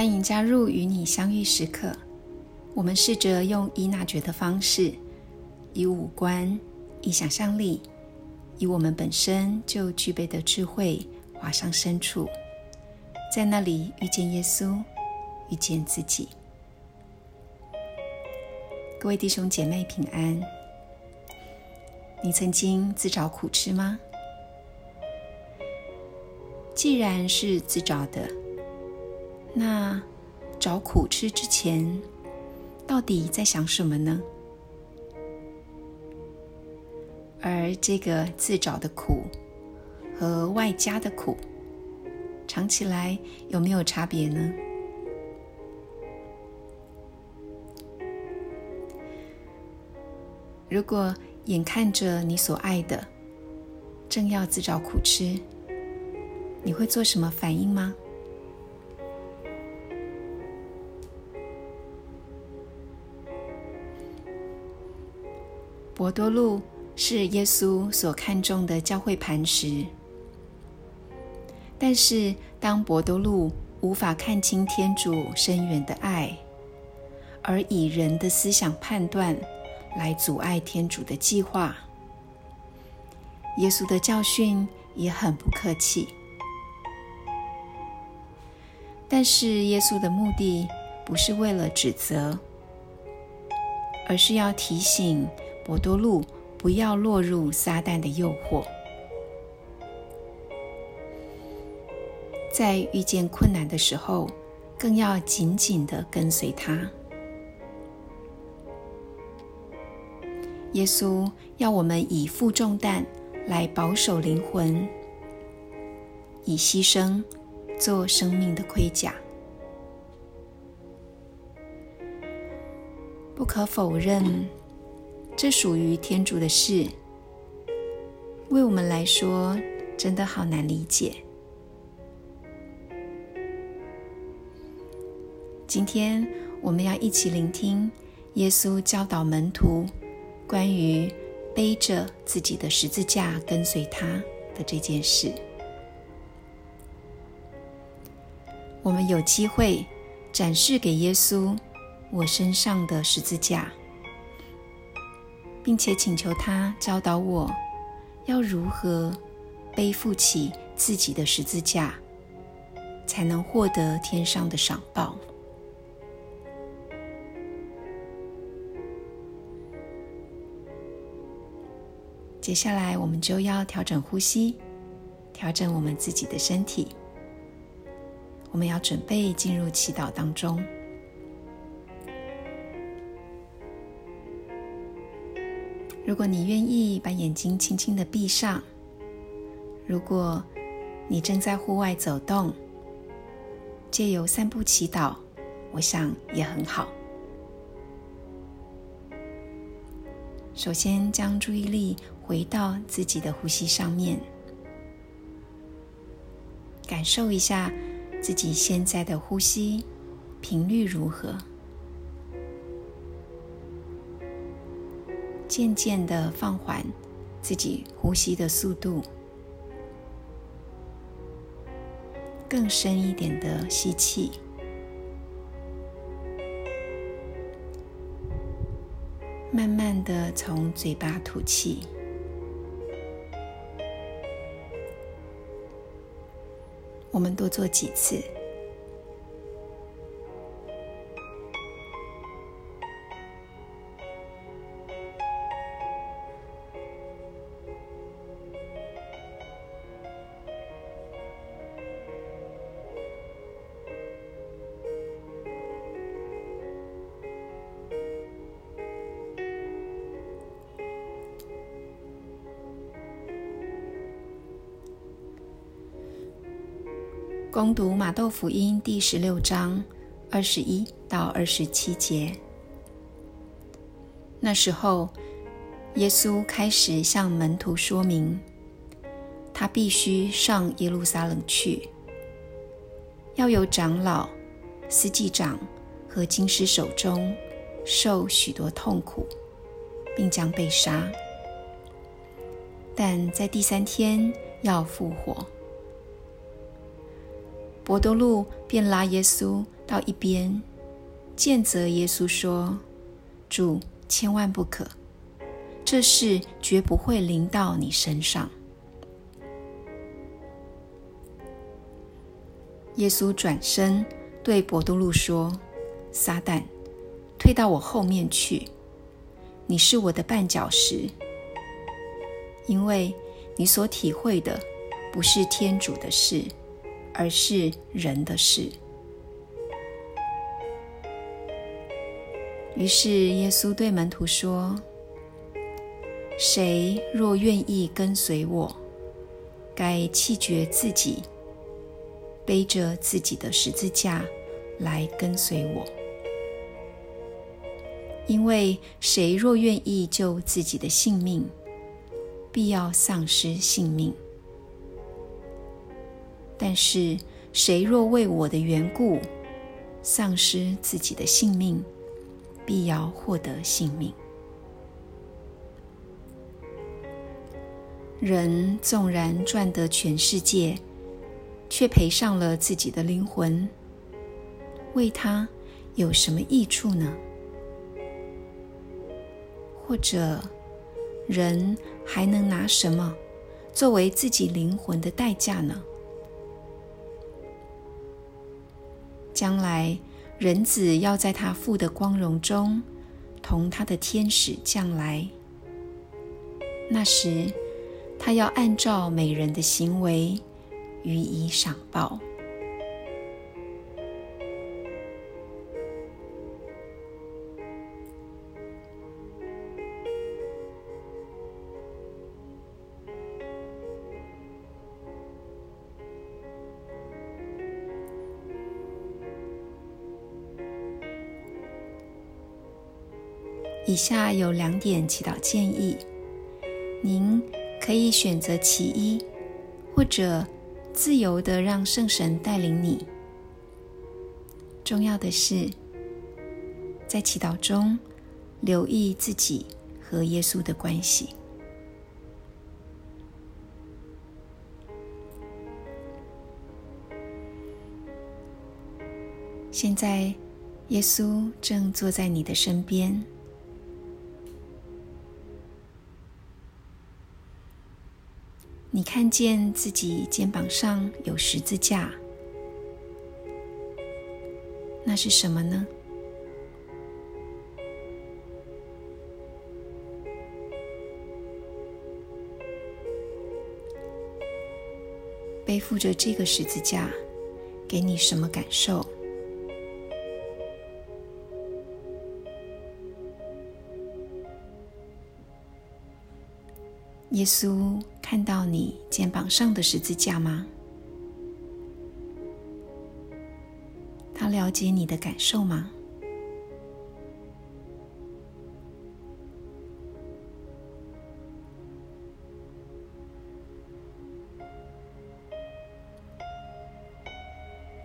欢迎加入与你相遇时刻。我们试着用以那觉的方式，以五官、以想象力、以我们本身就具备的智慧，划上深处，在那里遇见耶稣，遇见自己。各位弟兄姐妹平安。你曾经自找苦吃吗？既然是自找的，那找苦吃之前，到底在想什么呢？而这个自找的苦和外加的苦，尝起来有没有差别呢？如果眼看着你所爱的正要自找苦吃，你会做什么反应吗？博多禄是耶稣所看重的教会磐石，但是当博多禄无法看清天主深远的爱，而以人的思想判断。来阻碍天主的计划。耶稣的教训也很不客气，但是耶稣的目的不是为了指责，而是要提醒博多禄不要落入撒旦的诱惑，在遇见困难的时候，更要紧紧的跟随他。耶稣要我们以负重担来保守灵魂，以牺牲做生命的盔甲。不可否认，这属于天主的事，为我们来说真的好难理解。今天我们要一起聆听耶稣教导门徒。关于背着自己的十字架跟随他的这件事，我们有机会展示给耶稣我身上的十字架，并且请求他教导我要如何背负起自己的十字架，才能获得天上的赏报。接下来，我们就要调整呼吸，调整我们自己的身体。我们要准备进入祈祷当中。如果你愿意把眼睛轻轻的闭上，如果你正在户外走动，借由散步祈祷，我想也很好。首先，将注意力。回到自己的呼吸上面，感受一下自己现在的呼吸频率如何，渐渐的放缓自己呼吸的速度，更深一点的吸气，慢慢的从嘴巴吐气。我们多做几次。攻读马窦福音第十六章二十一到二十七节。那时候，耶稣开始向门徒说明，他必须上耶路撒冷去，要有长老、司祭长和经师手中受许多痛苦，并将被杀，但在第三天要复活。伯多禄便拉耶稣到一边，见责耶稣说：“主，千万不可，这事绝不会临到你身上。”耶稣转身对伯多禄说：“撒旦，退到我后面去！你是我的绊脚石，因为你所体会的不是天主的事，而是人的事。”于是耶稣对门徒说：“谁若愿意跟随我，该弃绝自己。”背着自己的十字架来跟随我，因为谁若愿意救自己的性命，必要丧失性命；但是谁若为我的缘故丧失自己的性命，必要获得性命。人纵然赚得全世界，却赔上了自己的灵魂，为他有什么益处呢？或者，人还能拿什么作为自己灵魂的代价呢？将来，人子要在他父的光荣中，同他的天使将来。那时，他要按照每人的行为。予以赏报。以下有两点祈祷建议，您可以选择其一，或者。自由的让圣神带领你。重要的是，在祈祷中留意自己和耶稣的关系。现在，耶稣正坐在你的身边。你看见自己肩膀上有十字架，那是什么呢？背负着这个十字架，给你什么感受？耶稣看到你肩膀上的十字架吗？他了解你的感受吗？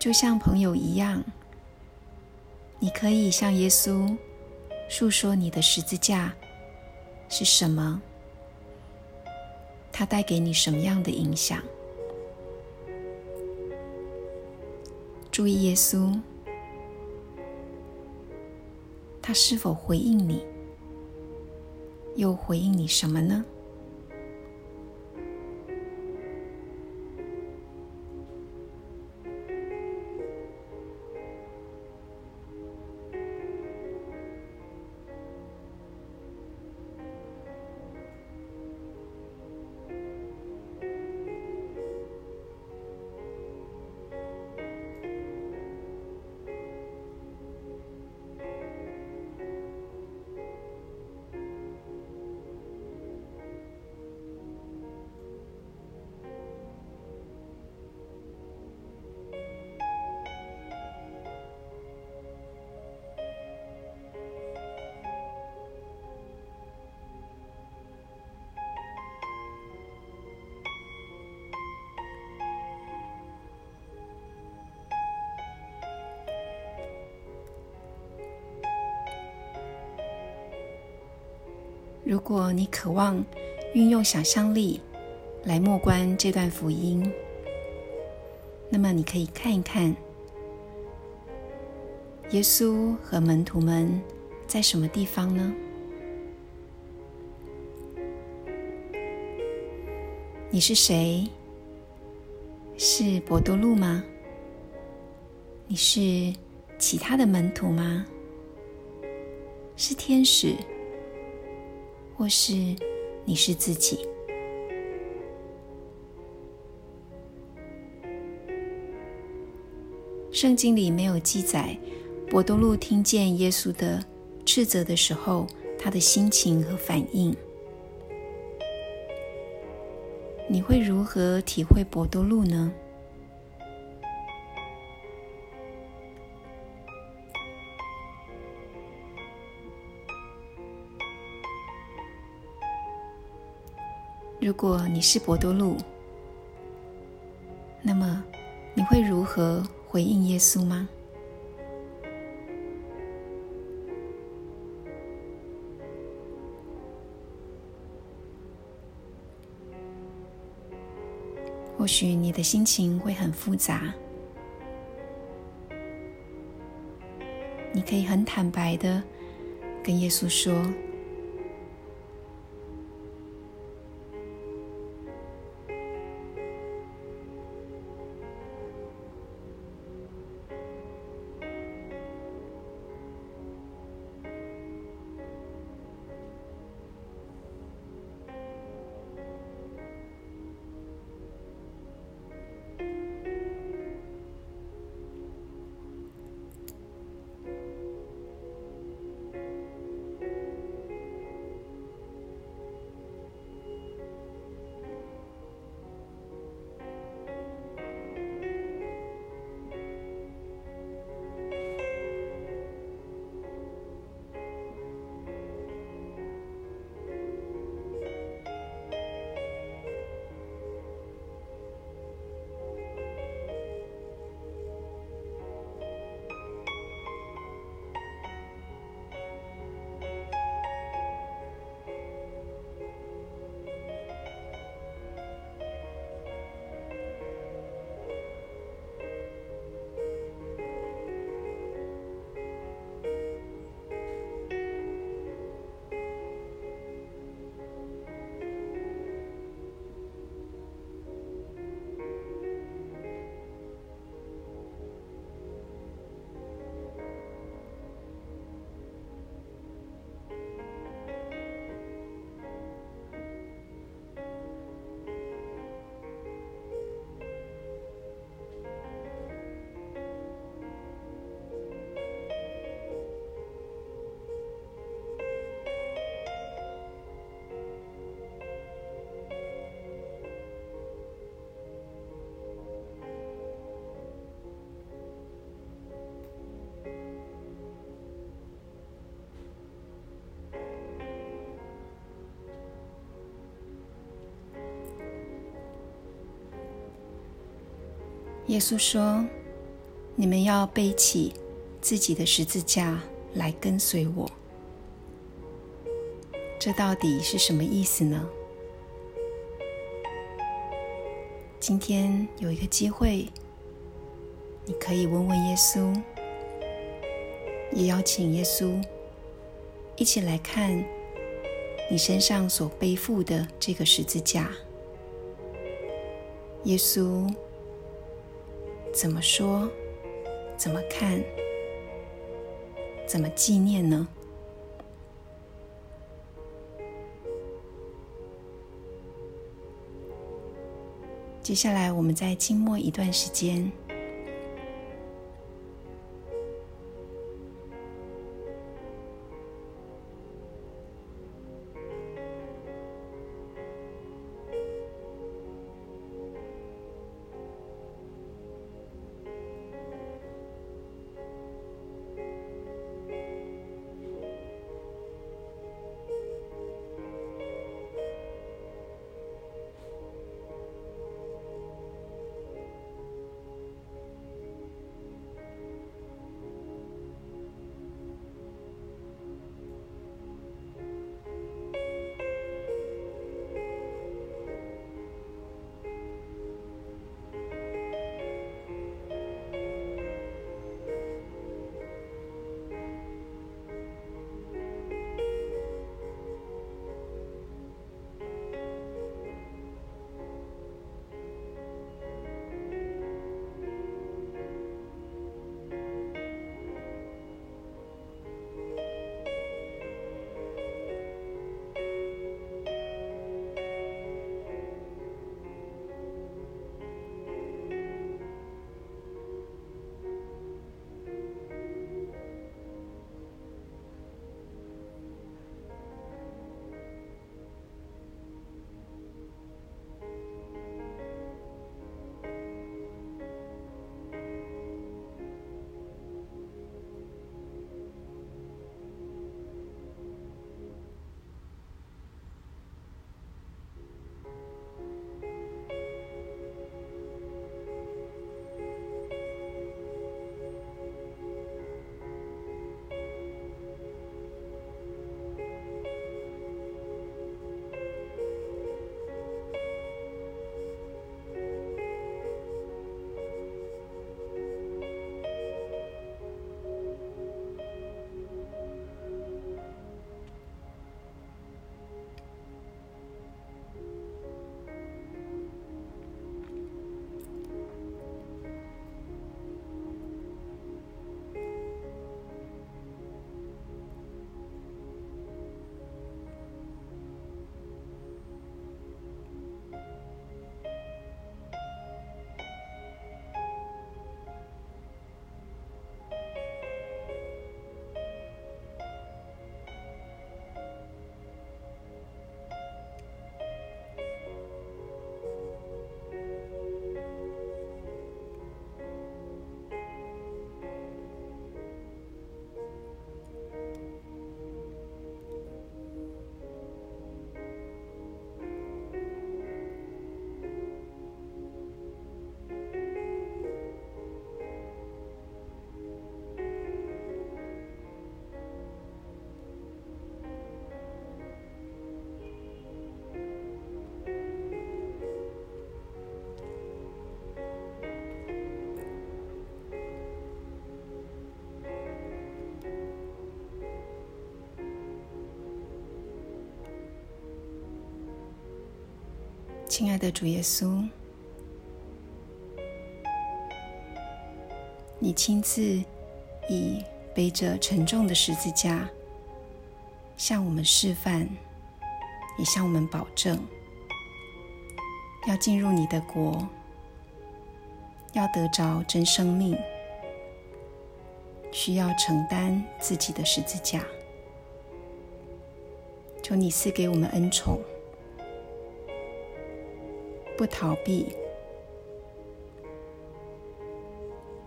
就像朋友一样，你可以向耶稣诉说你的十字架是什么。它带给你什么样的影响？注意耶稣，他是否回应你？又回应你什么呢？如果你渴望运用想象力来默观这段福音，那么你可以看一看耶稣和门徒们在什么地方呢？你是谁？是博多禄吗？你是其他的门徒吗？是天使，或是你是自己？圣经里没有记载。博多禄听见耶稣的斥责的时候，他的心情和反应，你会如何体会博多禄呢？如果你是博多禄，那么你会如何回应耶稣吗？或许你的心情会很复杂，你可以很坦白的跟耶稣说。耶稣说：“你们要背起自己的十字架来跟随我。”这到底是什么意思呢？今天有一个机会，你可以问问耶稣，也邀请耶稣一起来看你身上所背负的这个十字架。耶稣。怎么说？怎么看？怎么纪念呢？接下来，我们在静默一段时间。亲爱的主耶稣，你亲自以背着沉重的十字架向我们示范，也向我们保证，要进入你的国，要得着真生命，需要承担自己的十字架。求你赐给我们恩宠。不逃避，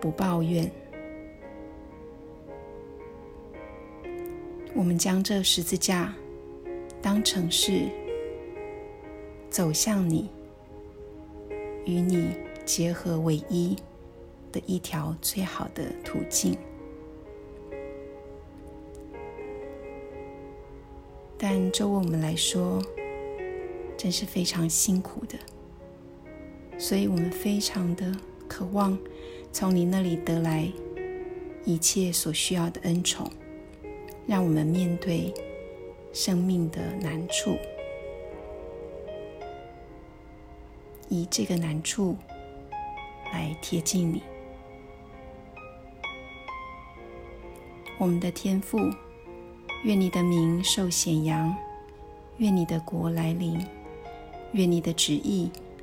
不抱怨，我们将这十字架当成是走向你、与你结合为一的一条最好的途径。但这为我们来说，真是非常辛苦的。所以，我们非常的渴望从你那里得来一切所需要的恩宠，让我们面对生命的难处，以这个难处来贴近你。我们的天父，愿你的名受显扬，愿你的国来临，愿你的旨意。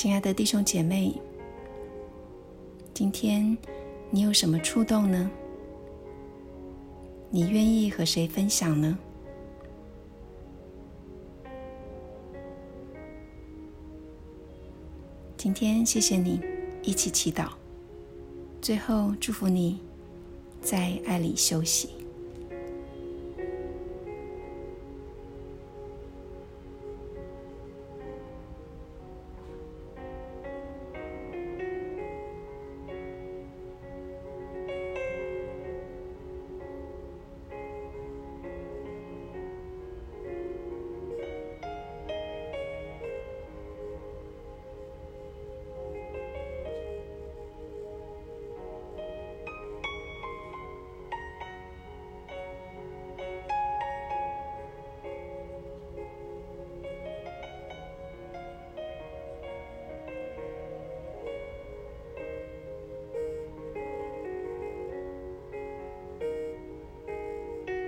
亲爱的弟兄姐妹，今天你有什么触动呢？你愿意和谁分享呢？今天谢谢你一起祈祷，最后祝福你在爱里休息。